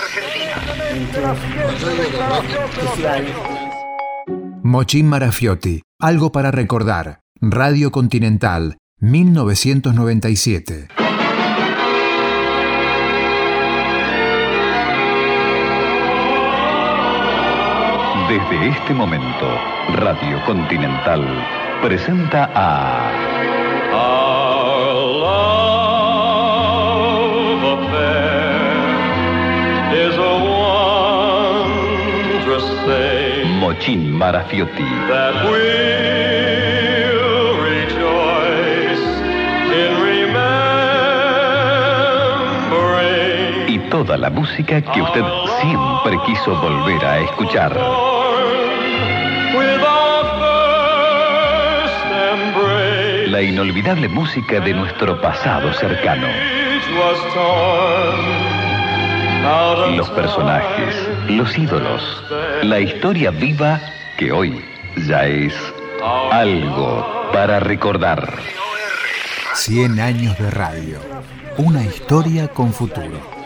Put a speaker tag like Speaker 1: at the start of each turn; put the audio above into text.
Speaker 1: Argentina.
Speaker 2: Mochín Marafiotti, algo para recordar. Radio Continental, 1997.
Speaker 3: Desde este momento, Radio Continental presenta a... Mochín Marafiotti.
Speaker 4: that we'll rejoice in remembering.
Speaker 3: Y toda la música que usted siempre quiso volver a escuchar. La inolvidable música de nuestro pasado cercano. Los personajes, los ídolos, la historia viva que hoy ya es algo para recordar.
Speaker 2: 100 años de radio. Una historia con futuro.